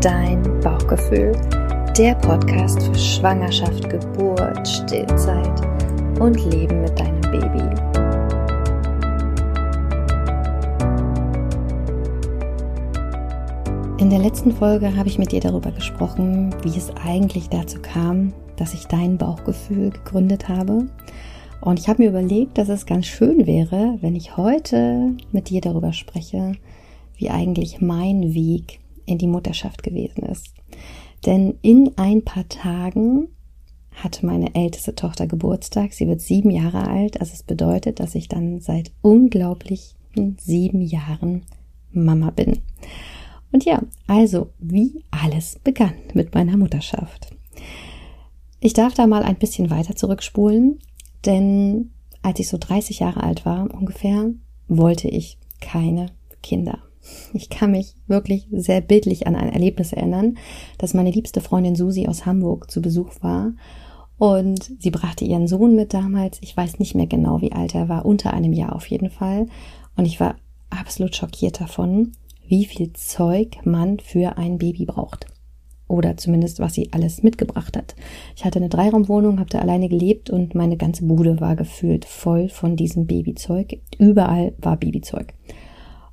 Dein Bauchgefühl, der Podcast für Schwangerschaft, Geburt, Stillzeit und Leben mit deinem Baby. In der letzten Folge habe ich mit dir darüber gesprochen, wie es eigentlich dazu kam, dass ich dein Bauchgefühl gegründet habe. Und ich habe mir überlegt, dass es ganz schön wäre, wenn ich heute mit dir darüber spreche, wie eigentlich mein Weg in die Mutterschaft gewesen ist. Denn in ein paar Tagen hatte meine älteste Tochter Geburtstag. Sie wird sieben Jahre alt. Also es bedeutet, dass ich dann seit unglaublichen sieben Jahren Mama bin. Und ja, also wie alles begann mit meiner Mutterschaft. Ich darf da mal ein bisschen weiter zurückspulen, denn als ich so 30 Jahre alt war ungefähr, wollte ich keine Kinder. Ich kann mich wirklich sehr bildlich an ein Erlebnis erinnern, dass meine liebste Freundin Susi aus Hamburg zu Besuch war und sie brachte ihren Sohn mit damals. Ich weiß nicht mehr genau, wie alt er war, unter einem Jahr auf jeden Fall. Und ich war absolut schockiert davon, wie viel Zeug man für ein Baby braucht. Oder zumindest, was sie alles mitgebracht hat. Ich hatte eine Dreiraumwohnung, habe da alleine gelebt und meine ganze Bude war gefühlt voll von diesem Babyzeug. Überall war Babyzeug.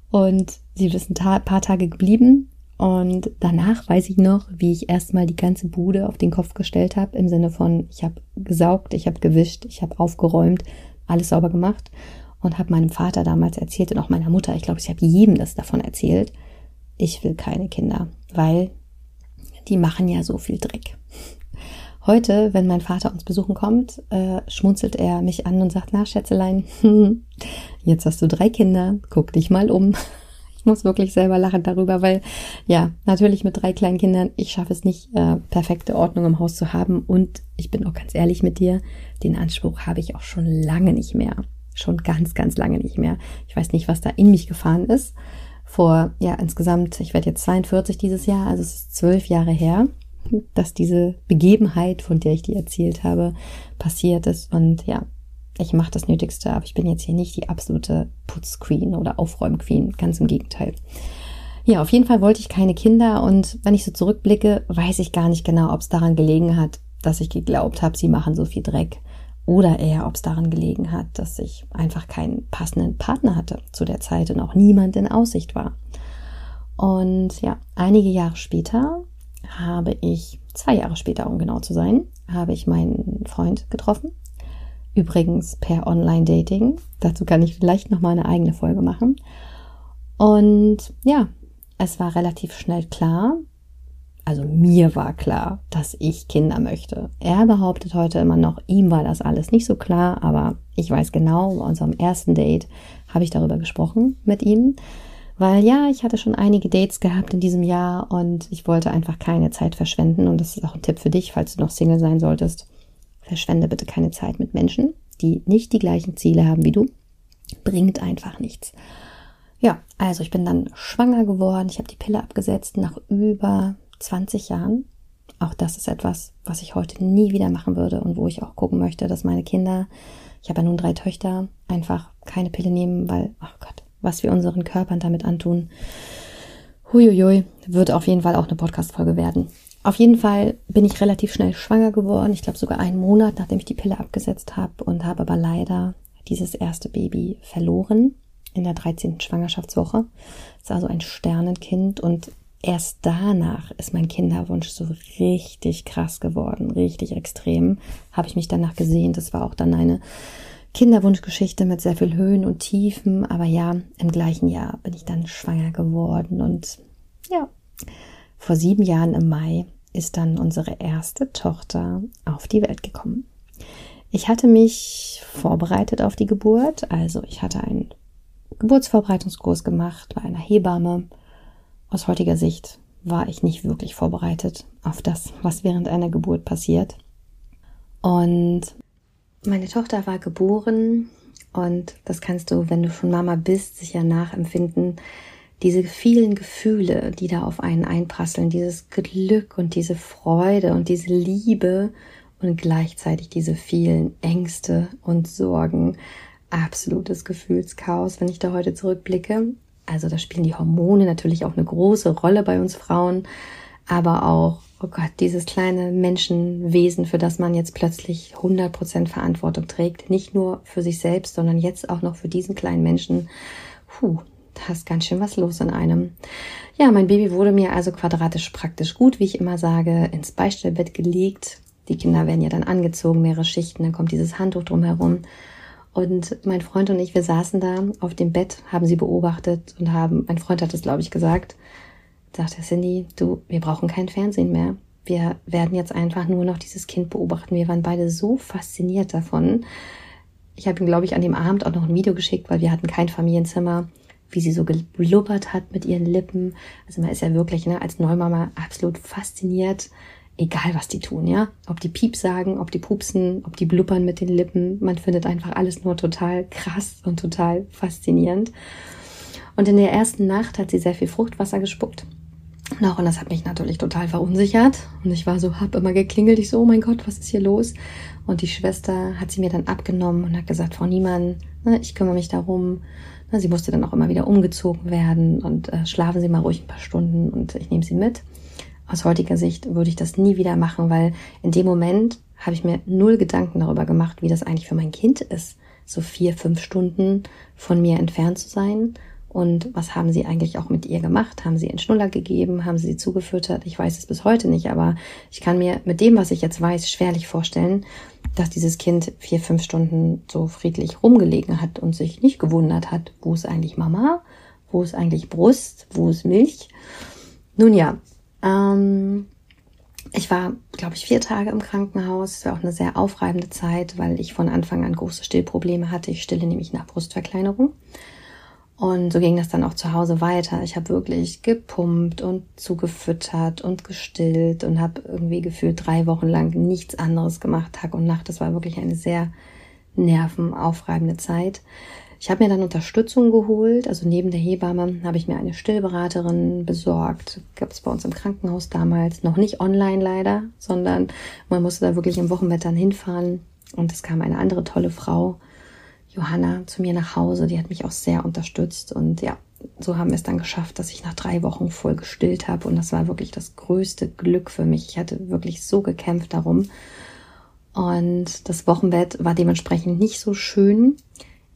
Und sie ist ein paar Tage geblieben. Und danach weiß ich noch, wie ich erstmal die ganze Bude auf den Kopf gestellt habe, im Sinne von, ich habe gesaugt, ich habe gewischt, ich habe aufgeräumt, alles sauber gemacht und habe meinem Vater damals erzählt und auch meiner Mutter, ich glaube, ich habe jedem das davon erzählt, ich will keine Kinder, weil die machen ja so viel Dreck. Heute, wenn mein Vater uns besuchen kommt, äh, schmunzelt er mich an und sagt, na Schätzelein, jetzt hast du drei Kinder, guck dich mal um. Ich muss wirklich selber lachen darüber, weil ja, natürlich mit drei kleinen Kindern, ich schaffe es nicht, äh, perfekte Ordnung im Haus zu haben. Und ich bin auch ganz ehrlich mit dir, den Anspruch habe ich auch schon lange nicht mehr. Schon ganz, ganz lange nicht mehr. Ich weiß nicht, was da in mich gefahren ist. Vor, ja, insgesamt, ich werde jetzt 42 dieses Jahr, also es ist zwölf Jahre her dass diese Begebenheit, von der ich dir erzählt habe, passiert ist. Und ja, ich mache das Nötigste, aber ich bin jetzt hier nicht die absolute Putzqueen oder Aufräumqueen, ganz im Gegenteil. Ja, auf jeden Fall wollte ich keine Kinder und wenn ich so zurückblicke, weiß ich gar nicht genau, ob es daran gelegen hat, dass ich geglaubt habe, sie machen so viel Dreck oder eher, ob es daran gelegen hat, dass ich einfach keinen passenden Partner hatte zu der Zeit und auch niemand in Aussicht war. Und ja, einige Jahre später habe ich, zwei Jahre später, um genau zu sein, habe ich meinen Freund getroffen. Übrigens per Online-Dating. Dazu kann ich vielleicht noch mal eine eigene Folge machen. Und ja, es war relativ schnell klar, also mir war klar, dass ich Kinder möchte. Er behauptet heute immer noch, ihm war das alles nicht so klar, aber ich weiß genau, bei unserem ersten Date habe ich darüber gesprochen mit ihm. Weil ja, ich hatte schon einige Dates gehabt in diesem Jahr und ich wollte einfach keine Zeit verschwenden. Und das ist auch ein Tipp für dich, falls du noch Single sein solltest. Verschwende bitte keine Zeit mit Menschen, die nicht die gleichen Ziele haben wie du. Bringt einfach nichts. Ja, also ich bin dann schwanger geworden. Ich habe die Pille abgesetzt nach über 20 Jahren. Auch das ist etwas, was ich heute nie wieder machen würde und wo ich auch gucken möchte, dass meine Kinder, ich habe ja nun drei Töchter, einfach keine Pille nehmen, weil, oh Gott, was wir unseren Körpern damit antun. Huiuiui, wird auf jeden Fall auch eine Podcast-Folge werden. Auf jeden Fall bin ich relativ schnell schwanger geworden. Ich glaube sogar einen Monat, nachdem ich die Pille abgesetzt habe und habe aber leider dieses erste Baby verloren in der 13. Schwangerschaftswoche. Es ist also ein Sternenkind und erst danach ist mein Kinderwunsch so richtig krass geworden, richtig extrem. Habe ich mich danach gesehen. Das war auch dann eine Kinderwunschgeschichte mit sehr viel Höhen und Tiefen. Aber ja, im gleichen Jahr bin ich dann schwanger geworden und ja, vor sieben Jahren im Mai ist dann unsere erste Tochter auf die Welt gekommen. Ich hatte mich vorbereitet auf die Geburt, also ich hatte einen Geburtsvorbereitungskurs gemacht bei einer Hebamme. Aus heutiger Sicht war ich nicht wirklich vorbereitet auf das, was während einer Geburt passiert. Und meine Tochter war geboren und das kannst du, wenn du schon Mama bist, sicher nachempfinden. Diese vielen Gefühle, die da auf einen einprasseln, dieses Glück und diese Freude und diese Liebe und gleichzeitig diese vielen Ängste und Sorgen. Absolutes Gefühlschaos, wenn ich da heute zurückblicke. Also da spielen die Hormone natürlich auch eine große Rolle bei uns Frauen. aber auch, oh Gott, dieses kleine Menschenwesen, für das man jetzt plötzlich 100% Verantwortung trägt, nicht nur für sich selbst, sondern jetzt auch noch für diesen kleinen Menschen. Puh, da ist ganz schön was los in einem. Ja, mein Baby wurde mir also quadratisch praktisch gut, wie ich immer sage, ins Beistellbett gelegt. Die Kinder werden ja dann angezogen, mehrere Schichten, dann kommt dieses Handtuch drumherum. Und mein Freund und ich, wir saßen da auf dem Bett, haben sie beobachtet und haben, mein Freund hat es, glaube ich, gesagt, sagte Cindy, du, wir brauchen kein Fernsehen mehr. Wir werden jetzt einfach nur noch dieses Kind beobachten. Wir waren beide so fasziniert davon. Ich habe ihm, glaube ich, an dem Abend auch noch ein Video geschickt, weil wir hatten kein Familienzimmer wie sie so geblubbert hat mit ihren Lippen. Also man ist ja wirklich ne, als Neumama absolut fasziniert, egal was die tun, ja. Ob die Piep sagen, ob die pupsen, ob die blubbern mit den Lippen. Man findet einfach alles nur total krass und total faszinierend. Und in der ersten Nacht hat sie sehr viel Fruchtwasser gespuckt. Noch, und das hat mich natürlich total verunsichert. Und ich war so, hab immer geklingelt. Ich so, oh mein Gott, was ist hier los? Und die Schwester hat sie mir dann abgenommen und hat gesagt, Frau Niemann, ne, ich kümmere mich darum. Sie musste dann auch immer wieder umgezogen werden und äh, schlafen Sie mal ruhig ein paar Stunden und ich nehme Sie mit. Aus heutiger Sicht würde ich das nie wieder machen, weil in dem Moment habe ich mir null Gedanken darüber gemacht, wie das eigentlich für mein Kind ist, so vier, fünf Stunden von mir entfernt zu sein und was haben sie eigentlich auch mit ihr gemacht? Haben sie einen Schnuller gegeben? Haben sie sie zugefüttert? Ich weiß es bis heute nicht, aber ich kann mir mit dem, was ich jetzt weiß, schwerlich vorstellen, dass dieses Kind vier, fünf Stunden so friedlich rumgelegen hat und sich nicht gewundert hat, wo ist eigentlich Mama? Wo ist eigentlich Brust? Wo ist Milch? Nun ja, ähm, ich war, glaube ich, vier Tage im Krankenhaus. Es war auch eine sehr aufreibende Zeit, weil ich von Anfang an große Stillprobleme hatte. Ich stille nämlich nach Brustverkleinerung. Und so ging das dann auch zu Hause weiter. Ich habe wirklich gepumpt und zugefüttert und gestillt und habe irgendwie gefühlt drei Wochen lang nichts anderes gemacht, Tag und Nacht. Das war wirklich eine sehr nervenaufreibende Zeit. Ich habe mir dann Unterstützung geholt. Also neben der Hebamme habe ich mir eine Stillberaterin besorgt. Gab es bei uns im Krankenhaus damals. Noch nicht online leider, sondern man musste da wirklich im Wochenbett dann hinfahren. Und es kam eine andere tolle Frau, Johanna zu mir nach Hause. Die hat mich auch sehr unterstützt und ja, so haben wir es dann geschafft, dass ich nach drei Wochen voll gestillt habe und das war wirklich das größte Glück für mich. Ich hatte wirklich so gekämpft darum und das Wochenbett war dementsprechend nicht so schön.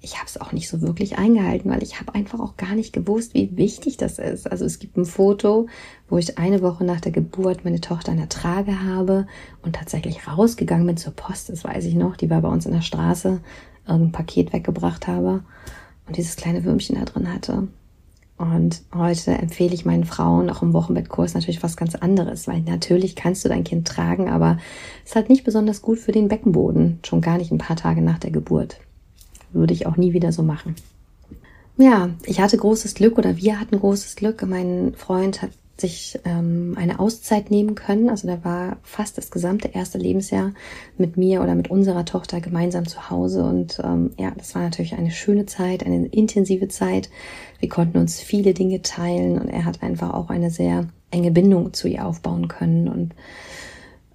Ich habe es auch nicht so wirklich eingehalten, weil ich habe einfach auch gar nicht gewusst, wie wichtig das ist. Also es gibt ein Foto, wo ich eine Woche nach der Geburt meine Tochter an der Trage habe und tatsächlich rausgegangen bin zur Post. Das weiß ich noch. Die war bei uns in der Straße irgendein Paket weggebracht habe und dieses kleine Würmchen da drin hatte. Und heute empfehle ich meinen Frauen auch im Wochenbettkurs natürlich was ganz anderes, weil natürlich kannst du dein Kind tragen, aber es ist halt nicht besonders gut für den Beckenboden, schon gar nicht ein paar Tage nach der Geburt. Würde ich auch nie wieder so machen. Ja, ich hatte großes Glück oder wir hatten großes Glück. Mein Freund hat sich ähm, eine Auszeit nehmen können. Also da war fast das gesamte erste Lebensjahr mit mir oder mit unserer Tochter gemeinsam zu Hause. Und ähm, ja, das war natürlich eine schöne Zeit, eine intensive Zeit. Wir konnten uns viele Dinge teilen und er hat einfach auch eine sehr enge Bindung zu ihr aufbauen können. Und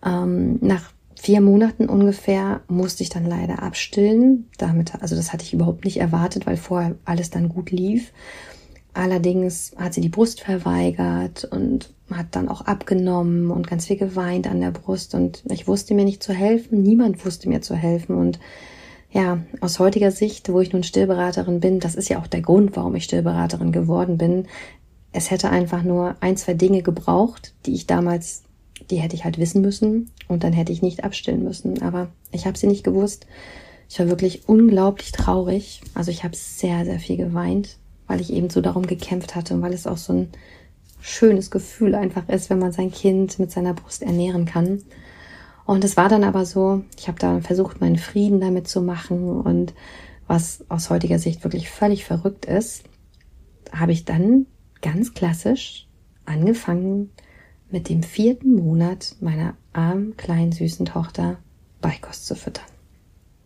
ähm, nach vier Monaten ungefähr musste ich dann leider abstillen. Damit, also das hatte ich überhaupt nicht erwartet, weil vorher alles dann gut lief. Allerdings hat sie die Brust verweigert und hat dann auch abgenommen und ganz viel geweint an der Brust und ich wusste mir nicht zu helfen, niemand wusste mir zu helfen und ja, aus heutiger Sicht, wo ich nun Stillberaterin bin, das ist ja auch der Grund, warum ich Stillberaterin geworden bin. Es hätte einfach nur ein, zwei Dinge gebraucht, die ich damals, die hätte ich halt wissen müssen und dann hätte ich nicht abstillen müssen. Aber ich habe sie nicht gewusst. Ich war wirklich unglaublich traurig. Also ich habe sehr, sehr viel geweint weil ich eben so darum gekämpft hatte und weil es auch so ein schönes Gefühl einfach ist, wenn man sein Kind mit seiner Brust ernähren kann. Und es war dann aber so, ich habe da versucht, meinen Frieden damit zu machen und was aus heutiger Sicht wirklich völlig verrückt ist, habe ich dann ganz klassisch angefangen, mit dem vierten Monat meiner armen, kleinen, süßen Tochter Beikost zu füttern.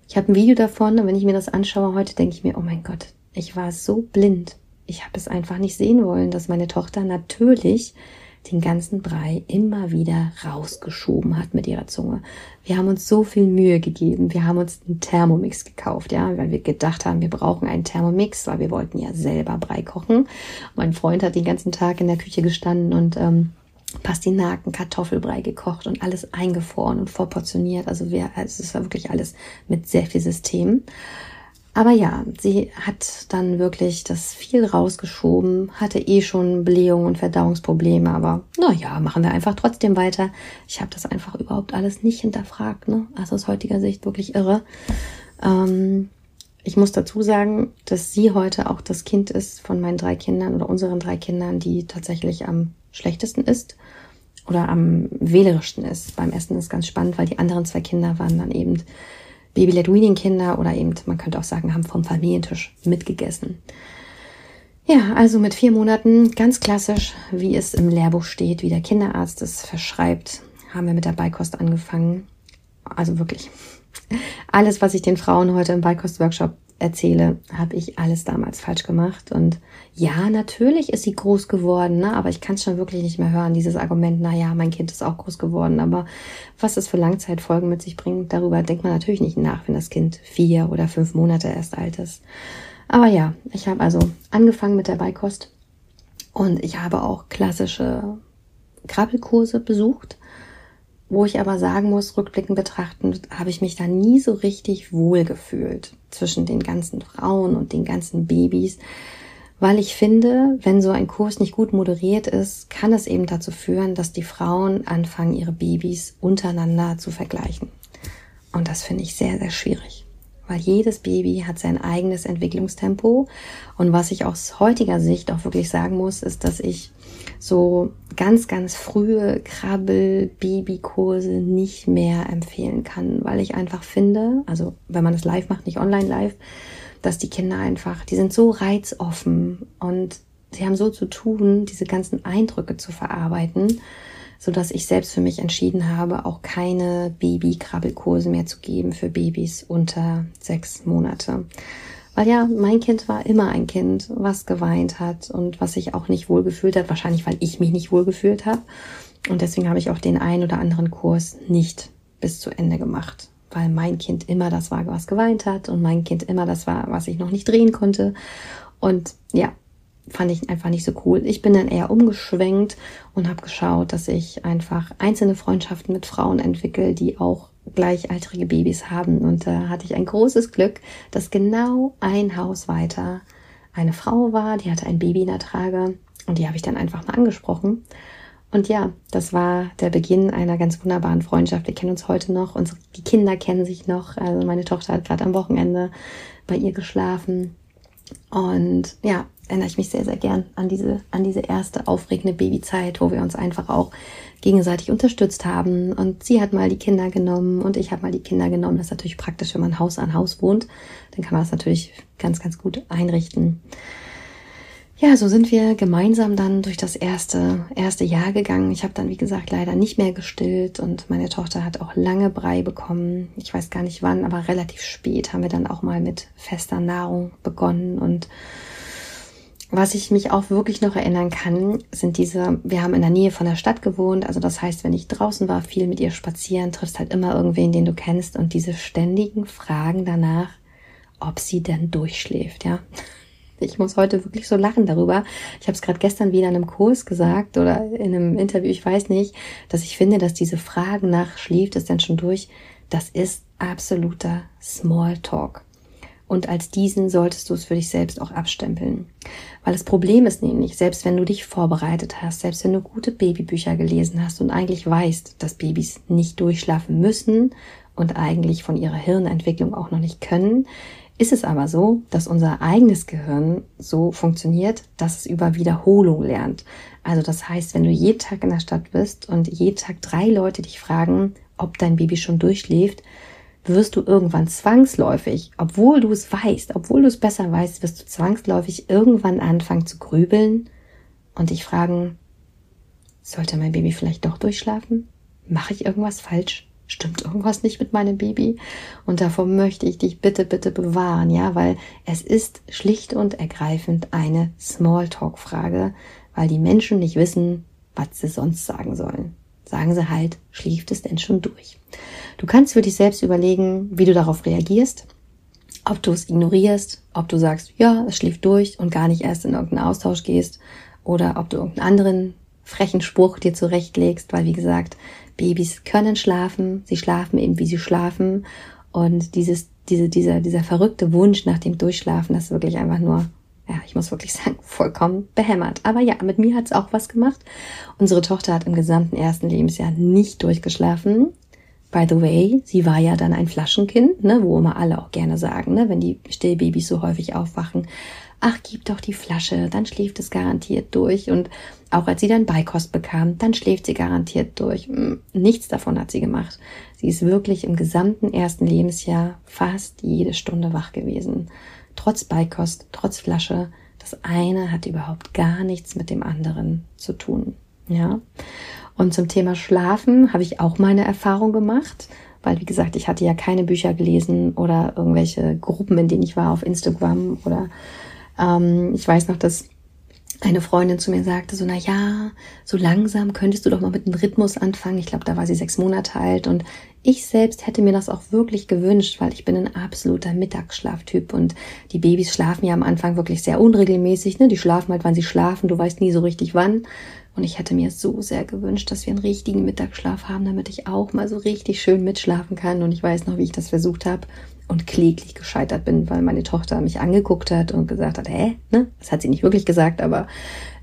Ich habe ein Video davon und wenn ich mir das anschaue heute, denke ich mir, oh mein Gott, ich war so blind. Ich habe es einfach nicht sehen wollen, dass meine Tochter natürlich den ganzen Brei immer wieder rausgeschoben hat mit ihrer Zunge. Wir haben uns so viel Mühe gegeben. Wir haben uns einen Thermomix gekauft, ja, weil wir gedacht haben, wir brauchen einen Thermomix, weil wir wollten ja selber Brei kochen. Mein Freund hat den ganzen Tag in der Küche gestanden und ähm, Pastinaken, Kartoffelbrei gekocht und alles eingefroren und vorportioniert. Also wir, also es war wirklich alles mit sehr viel System. Aber ja, sie hat dann wirklich das viel rausgeschoben, hatte eh schon Blähungen und Verdauungsprobleme, aber naja, machen wir einfach trotzdem weiter. Ich habe das einfach überhaupt alles nicht hinterfragt, ne? Also aus heutiger Sicht wirklich irre. Ähm, ich muss dazu sagen, dass sie heute auch das Kind ist von meinen drei Kindern oder unseren drei Kindern, die tatsächlich am schlechtesten ist oder am wählerischsten ist. Beim Essen ist ganz spannend, weil die anderen zwei Kinder waren dann eben Baby-led-Weaning-Kinder oder eben, man könnte auch sagen, haben vom Familientisch mitgegessen. Ja, also mit vier Monaten, ganz klassisch, wie es im Lehrbuch steht, wie der Kinderarzt es verschreibt, haben wir mit der Beikost angefangen. Also wirklich, alles, was ich den Frauen heute im Beikost-Workshop erzähle, habe ich alles damals falsch gemacht. Und ja, natürlich ist sie groß geworden, ne? aber ich kann es schon wirklich nicht mehr hören, dieses Argument, na ja, mein Kind ist auch groß geworden. Aber was es für Langzeitfolgen mit sich bringt, darüber denkt man natürlich nicht nach, wenn das Kind vier oder fünf Monate erst alt ist. Aber ja, ich habe also angefangen mit der Beikost und ich habe auch klassische Krabbelkurse besucht wo ich aber sagen muss, rückblickend betrachtend, habe ich mich da nie so richtig wohl gefühlt zwischen den ganzen Frauen und den ganzen Babys, weil ich finde, wenn so ein Kurs nicht gut moderiert ist, kann es eben dazu führen, dass die Frauen anfangen, ihre Babys untereinander zu vergleichen. Und das finde ich sehr, sehr schwierig weil jedes Baby hat sein eigenes Entwicklungstempo. Und was ich aus heutiger Sicht auch wirklich sagen muss, ist, dass ich so ganz, ganz frühe Krabbel-Babykurse nicht mehr empfehlen kann, weil ich einfach finde, also wenn man es live macht, nicht online live, dass die Kinder einfach, die sind so reizoffen und sie haben so zu tun, diese ganzen Eindrücke zu verarbeiten, so dass ich selbst für mich entschieden habe, auch keine Baby-Krabbelkurse mehr zu geben für Babys unter sechs Monate. Weil ja, mein Kind war immer ein Kind, was geweint hat und was sich auch nicht wohlgefühlt hat. Wahrscheinlich, weil ich mich nicht wohlgefühlt habe. Und deswegen habe ich auch den einen oder anderen Kurs nicht bis zu Ende gemacht. Weil mein Kind immer das war, was geweint hat und mein Kind immer das war, was ich noch nicht drehen konnte. Und ja, fand ich einfach nicht so cool. Ich bin dann eher umgeschwenkt und habe geschaut, dass ich einfach einzelne Freundschaften mit Frauen entwickle, die auch gleichaltrige Babys haben. Und da hatte ich ein großes Glück, dass genau ein Haus weiter eine Frau war, die hatte ein Baby in der Trage und die habe ich dann einfach mal angesprochen. Und ja, das war der Beginn einer ganz wunderbaren Freundschaft. Wir kennen uns heute noch, unsere, die Kinder kennen sich noch. Also meine Tochter hat gerade am Wochenende bei ihr geschlafen. Und ja, erinnere ich mich sehr, sehr gern an diese, an diese erste aufregende Babyzeit, wo wir uns einfach auch gegenseitig unterstützt haben. Und sie hat mal die Kinder genommen und ich habe mal die Kinder genommen. Das ist natürlich praktisch, wenn man Haus an Haus wohnt. Dann kann man das natürlich ganz, ganz gut einrichten. Ja, so sind wir gemeinsam dann durch das erste, erste Jahr gegangen. Ich habe dann, wie gesagt, leider nicht mehr gestillt und meine Tochter hat auch lange Brei bekommen. Ich weiß gar nicht wann, aber relativ spät haben wir dann auch mal mit fester Nahrung begonnen und was ich mich auch wirklich noch erinnern kann, sind diese, wir haben in der Nähe von der Stadt gewohnt, also das heißt, wenn ich draußen war, viel mit ihr spazieren, triffst halt immer irgendwen, den du kennst und diese ständigen Fragen danach, ob sie denn durchschläft, ja. Ich muss heute wirklich so lachen darüber. Ich habe es gerade gestern wieder in einem Kurs gesagt oder in einem Interview, ich weiß nicht, dass ich finde, dass diese Fragen nach schläft es denn schon durch, das ist absoluter Smalltalk und als diesen solltest du es für dich selbst auch abstempeln. Weil das Problem ist nämlich, selbst wenn du dich vorbereitet hast, selbst wenn du gute Babybücher gelesen hast und eigentlich weißt, dass Babys nicht durchschlafen müssen und eigentlich von ihrer Hirnentwicklung auch noch nicht können, ist es aber so, dass unser eigenes Gehirn so funktioniert, dass es über Wiederholung lernt. Also das heißt, wenn du jeden Tag in der Stadt bist und jeden Tag drei Leute dich fragen, ob dein Baby schon durchschläft, wirst du irgendwann zwangsläufig, obwohl du es weißt, obwohl du es besser weißt, wirst du zwangsläufig irgendwann anfangen zu grübeln und dich fragen, sollte mein Baby vielleicht doch durchschlafen? Mache ich irgendwas falsch? Stimmt irgendwas nicht mit meinem Baby? Und davor möchte ich dich bitte, bitte bewahren, ja, weil es ist schlicht und ergreifend eine Smalltalk-Frage, weil die Menschen nicht wissen, was sie sonst sagen sollen sagen sie halt, schläft es denn schon durch? Du kannst für dich selbst überlegen, wie du darauf reagierst, ob du es ignorierst, ob du sagst, ja, es schläft durch und gar nicht erst in irgendeinen Austausch gehst. Oder ob du irgendeinen anderen frechen Spruch dir zurechtlegst, weil wie gesagt, Babys können schlafen, sie schlafen eben wie sie schlafen. Und dieses, diese, dieser, dieser verrückte Wunsch nach dem Durchschlafen, das ist wirklich einfach nur, ja, ich muss wirklich sagen, vollkommen behämmert. Aber ja, mit mir hat es auch was gemacht. Unsere Tochter hat im gesamten ersten Lebensjahr nicht durchgeschlafen. By the way, sie war ja dann ein Flaschenkind, ne, wo immer alle auch gerne sagen, ne, wenn die Stillbabys so häufig aufwachen, ach, gib doch die Flasche, dann schläft es garantiert durch. Und auch als sie dann Beikost bekam, dann schläft sie garantiert durch. Hm, nichts davon hat sie gemacht. Sie ist wirklich im gesamten ersten Lebensjahr fast jede Stunde wach gewesen. Trotz Beikost, trotz Flasche. Das eine hat überhaupt gar nichts mit dem anderen zu tun. Ja. Und zum Thema Schlafen habe ich auch meine Erfahrung gemacht weil wie gesagt, ich hatte ja keine Bücher gelesen oder irgendwelche Gruppen, in denen ich war auf Instagram oder ähm, ich weiß noch, dass eine Freundin zu mir sagte, so, na ja, so langsam könntest du doch mal mit einem Rhythmus anfangen. Ich glaube, da war sie sechs Monate alt und ich selbst hätte mir das auch wirklich gewünscht, weil ich bin ein absoluter Mittagsschlaftyp und die Babys schlafen ja am Anfang wirklich sehr unregelmäßig, ne? Die schlafen halt, wann sie schlafen, du weißt nie so richtig wann. Und ich hätte mir so sehr gewünscht, dass wir einen richtigen Mittagsschlaf haben, damit ich auch mal so richtig schön mitschlafen kann. Und ich weiß noch, wie ich das versucht habe und kläglich gescheitert bin, weil meine Tochter mich angeguckt hat und gesagt hat, hä, ne? Das hat sie nicht wirklich gesagt, aber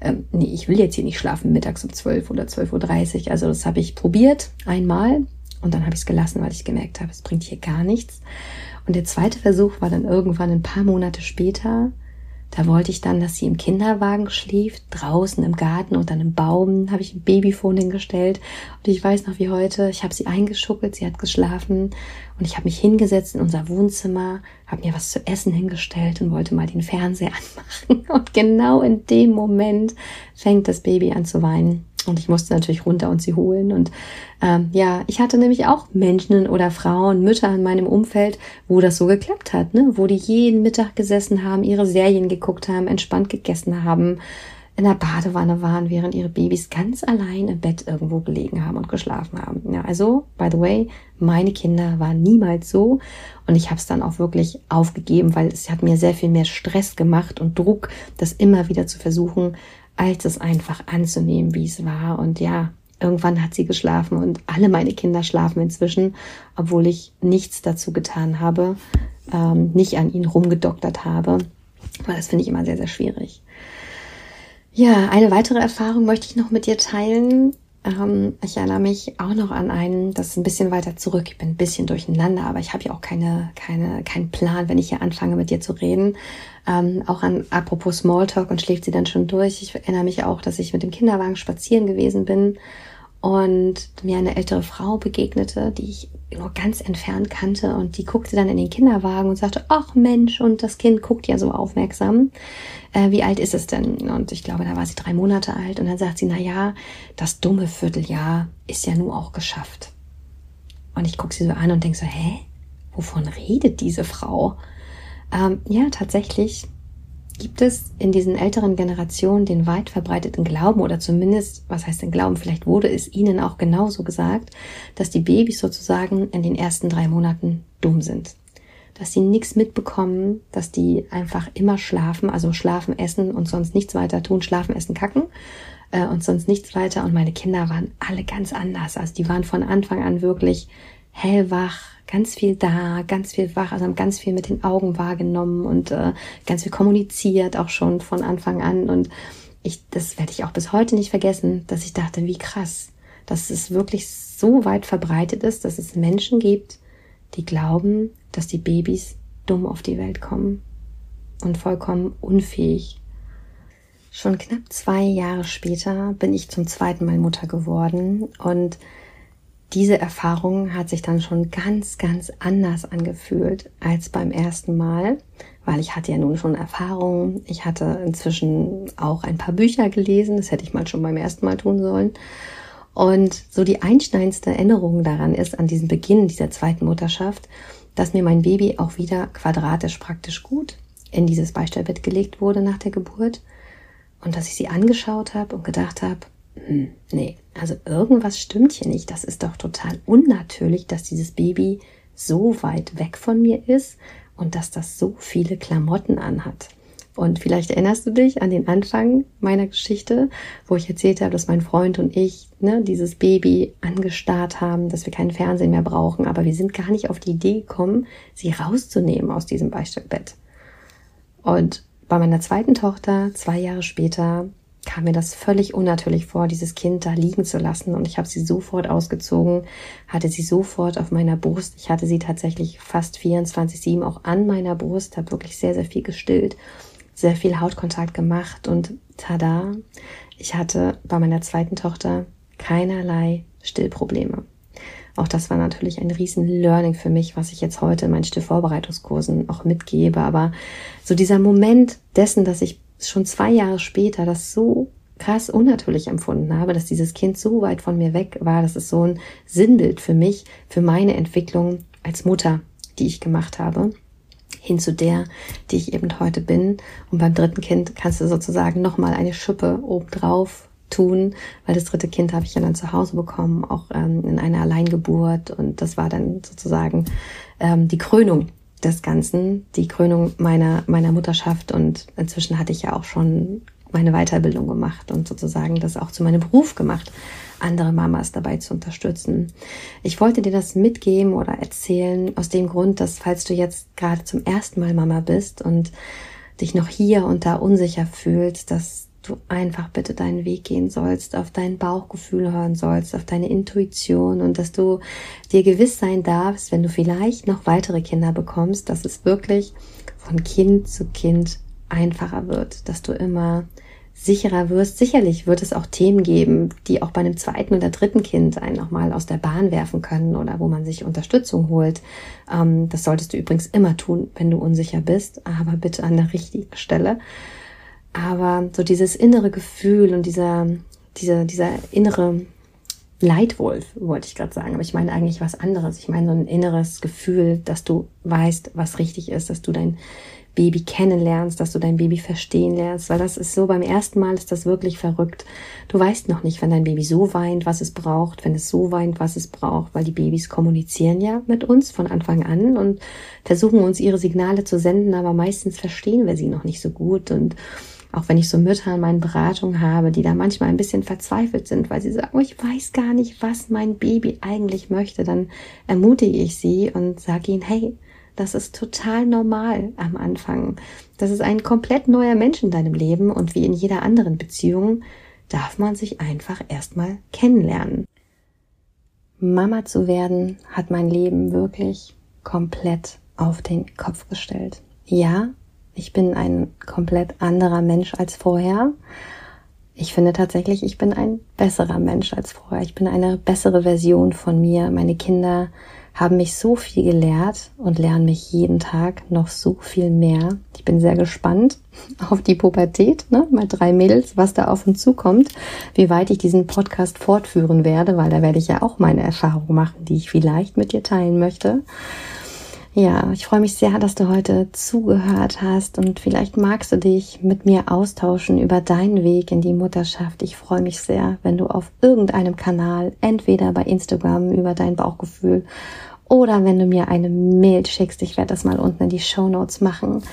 ähm, nee, ich will jetzt hier nicht schlafen mittags um 12 oder 12.30 Uhr. Also das habe ich probiert einmal und dann habe ich es gelassen, weil ich gemerkt habe, es bringt hier gar nichts. Und der zweite Versuch war dann irgendwann ein paar Monate später. Da wollte ich dann, dass sie im Kinderwagen schläft, draußen im Garten unter einem Baum, habe ich ein Babyfon hingestellt. Und ich weiß noch wie heute, ich habe sie eingeschuckelt, sie hat geschlafen und ich habe mich hingesetzt in unser Wohnzimmer, habe mir was zu essen hingestellt und wollte mal den Fernseher anmachen. Und genau in dem Moment fängt das Baby an zu weinen. Und ich musste natürlich runter und sie holen. Und ähm, ja, ich hatte nämlich auch Menschen oder Frauen, Mütter in meinem Umfeld, wo das so geklappt hat, ne? wo die jeden Mittag gesessen haben, ihre Serien geguckt haben, entspannt gegessen haben, in der Badewanne waren, während ihre Babys ganz allein im Bett irgendwo gelegen haben und geschlafen haben. Ja, also, by the way, meine Kinder waren niemals so und ich habe es dann auch wirklich aufgegeben, weil es hat mir sehr viel mehr Stress gemacht und Druck, das immer wieder zu versuchen, als es einfach anzunehmen, wie es war. Und ja, irgendwann hat sie geschlafen und alle meine Kinder schlafen inzwischen, obwohl ich nichts dazu getan habe, ähm, nicht an ihnen rumgedoktert habe, weil das finde ich immer sehr, sehr schwierig. Ja, eine weitere Erfahrung möchte ich noch mit dir teilen. Ähm, ich erinnere mich auch noch an einen, das ist ein bisschen weiter zurück. Ich bin ein bisschen durcheinander, aber ich habe ja auch keine, keine, keinen Plan, wenn ich hier anfange mit dir zu reden. Ähm, auch an apropos Smalltalk und schläft sie dann schon durch. Ich erinnere mich auch, dass ich mit dem Kinderwagen spazieren gewesen bin und mir eine ältere Frau begegnete, die ich nur ganz entfernt kannte und die guckte dann in den Kinderwagen und sagte, ach Mensch, und das Kind guckt ja so aufmerksam. Äh, wie alt ist es denn? Und ich glaube, da war sie drei Monate alt und dann sagt sie, na ja, das dumme Vierteljahr ist ja nur auch geschafft. Und ich gucke sie so an und denke so, hä? Wovon redet diese Frau? Ähm, ja, tatsächlich Gibt es in diesen älteren Generationen den weit verbreiteten Glauben oder zumindest, was heißt denn Glauben, vielleicht wurde es ihnen auch genauso gesagt, dass die Babys sozusagen in den ersten drei Monaten dumm sind. Dass sie nichts mitbekommen, dass die einfach immer schlafen, also schlafen, essen und sonst nichts weiter tun, schlafen, essen, kacken äh, und sonst nichts weiter. Und meine Kinder waren alle ganz anders. Also die waren von Anfang an wirklich hellwach, ganz viel da, ganz viel wach, also haben ganz viel mit den Augen wahrgenommen und äh, ganz viel kommuniziert, auch schon von Anfang an. Und ich, das werde ich auch bis heute nicht vergessen, dass ich dachte, wie krass, dass es wirklich so weit verbreitet ist, dass es Menschen gibt, die glauben, dass die Babys dumm auf die Welt kommen und vollkommen unfähig. Schon knapp zwei Jahre später bin ich zum zweiten Mal Mutter geworden und diese Erfahrung hat sich dann schon ganz, ganz anders angefühlt als beim ersten Mal, weil ich hatte ja nun schon Erfahrung. Ich hatte inzwischen auch ein paar Bücher gelesen. Das hätte ich mal schon beim ersten Mal tun sollen. Und so die einschneidendste Erinnerung daran ist, an diesem Beginn dieser zweiten Mutterschaft, dass mir mein Baby auch wieder quadratisch praktisch gut in dieses Beistellbett gelegt wurde nach der Geburt und dass ich sie angeschaut habe und gedacht habe, hm, nee, also irgendwas stimmt hier nicht. Das ist doch total unnatürlich, dass dieses Baby so weit weg von mir ist und dass das so viele Klamotten anhat. Und vielleicht erinnerst du dich an den Anfang meiner Geschichte, wo ich erzählt habe, dass mein Freund und ich ne, dieses Baby angestarrt haben, dass wir keinen Fernsehen mehr brauchen, aber wir sind gar nicht auf die Idee gekommen, sie rauszunehmen aus diesem Beistellbett. Und bei meiner zweiten Tochter, zwei Jahre später, kam mir das völlig unnatürlich vor, dieses Kind da liegen zu lassen. Und ich habe sie sofort ausgezogen, hatte sie sofort auf meiner Brust. Ich hatte sie tatsächlich fast 24-7 auch an meiner Brust, habe wirklich sehr, sehr viel gestillt, sehr viel Hautkontakt gemacht. Und tada, ich hatte bei meiner zweiten Tochter keinerlei Stillprobleme. Auch das war natürlich ein riesen Learning für mich, was ich jetzt heute in meinen Stillvorbereitungskursen auch mitgebe. Aber so dieser Moment dessen, dass ich schon zwei Jahre später das so krass unnatürlich empfunden habe, dass dieses Kind so weit von mir weg war, das ist so ein Sinnbild für mich, für meine Entwicklung als Mutter, die ich gemacht habe, hin zu der, die ich eben heute bin. Und beim dritten Kind kannst du sozusagen nochmal eine Schippe obendrauf tun, weil das dritte Kind habe ich ja dann zu Hause bekommen, auch ähm, in einer Alleingeburt. Und das war dann sozusagen ähm, die Krönung des Ganzen, die Krönung meiner, meiner Mutterschaft. Und inzwischen hatte ich ja auch schon meine Weiterbildung gemacht und sozusagen das auch zu meinem Beruf gemacht, andere Mamas dabei zu unterstützen. Ich wollte dir das mitgeben oder erzählen aus dem Grund, dass falls du jetzt gerade zum ersten Mal Mama bist und dich noch hier und da unsicher fühlst, dass du einfach bitte deinen Weg gehen sollst, auf dein Bauchgefühl hören sollst, auf deine Intuition und dass du dir gewiss sein darfst, wenn du vielleicht noch weitere Kinder bekommst, dass es wirklich von Kind zu Kind einfacher wird, dass du immer sicherer wirst. Sicherlich wird es auch Themen geben, die auch bei einem zweiten oder dritten Kind einen nochmal aus der Bahn werfen können oder wo man sich Unterstützung holt. Ähm, das solltest du übrigens immer tun, wenn du unsicher bist, aber bitte an der richtigen Stelle. Aber so dieses innere Gefühl und dieser, dieser, dieser innere Leitwolf, wollte ich gerade sagen, aber ich meine eigentlich was anderes. Ich meine so ein inneres Gefühl, dass du weißt, was richtig ist, dass du dein Baby kennenlernst, dass du dein Baby verstehen lernst, weil das ist so, beim ersten Mal ist das wirklich verrückt. Du weißt noch nicht, wenn dein Baby so weint, was es braucht, wenn es so weint, was es braucht, weil die Babys kommunizieren ja mit uns von Anfang an und versuchen uns ihre Signale zu senden, aber meistens verstehen wir sie noch nicht so gut und auch wenn ich so Mütter in meinen Beratungen habe, die da manchmal ein bisschen verzweifelt sind, weil sie sagen, oh, ich weiß gar nicht, was mein Baby eigentlich möchte, dann ermutige ich sie und sage ihnen, hey, das ist total normal am Anfang. Das ist ein komplett neuer Mensch in deinem Leben und wie in jeder anderen Beziehung darf man sich einfach erstmal kennenlernen. Mama zu werden hat mein Leben wirklich komplett auf den Kopf gestellt. Ja, ich bin ein komplett anderer Mensch als vorher. Ich finde tatsächlich, ich bin ein besserer Mensch als vorher. Ich bin eine bessere Version von mir. Meine Kinder haben mich so viel gelehrt und lernen mich jeden Tag noch so viel mehr. Ich bin sehr gespannt auf die Pubertät, ne? mal drei Mädels, was da auf uns zukommt, wie weit ich diesen Podcast fortführen werde, weil da werde ich ja auch meine Erfahrungen machen, die ich vielleicht mit dir teilen möchte. Ja, ich freue mich sehr, dass du heute zugehört hast und vielleicht magst du dich mit mir austauschen über deinen Weg in die Mutterschaft. Ich freue mich sehr, wenn du auf irgendeinem Kanal, entweder bei Instagram über dein Bauchgefühl oder wenn du mir eine Mail schickst. Ich werde das mal unten in die Show Notes machen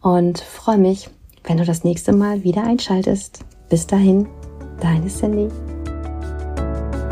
und freue mich, wenn du das nächste Mal wieder einschaltest. Bis dahin, deine Cindy.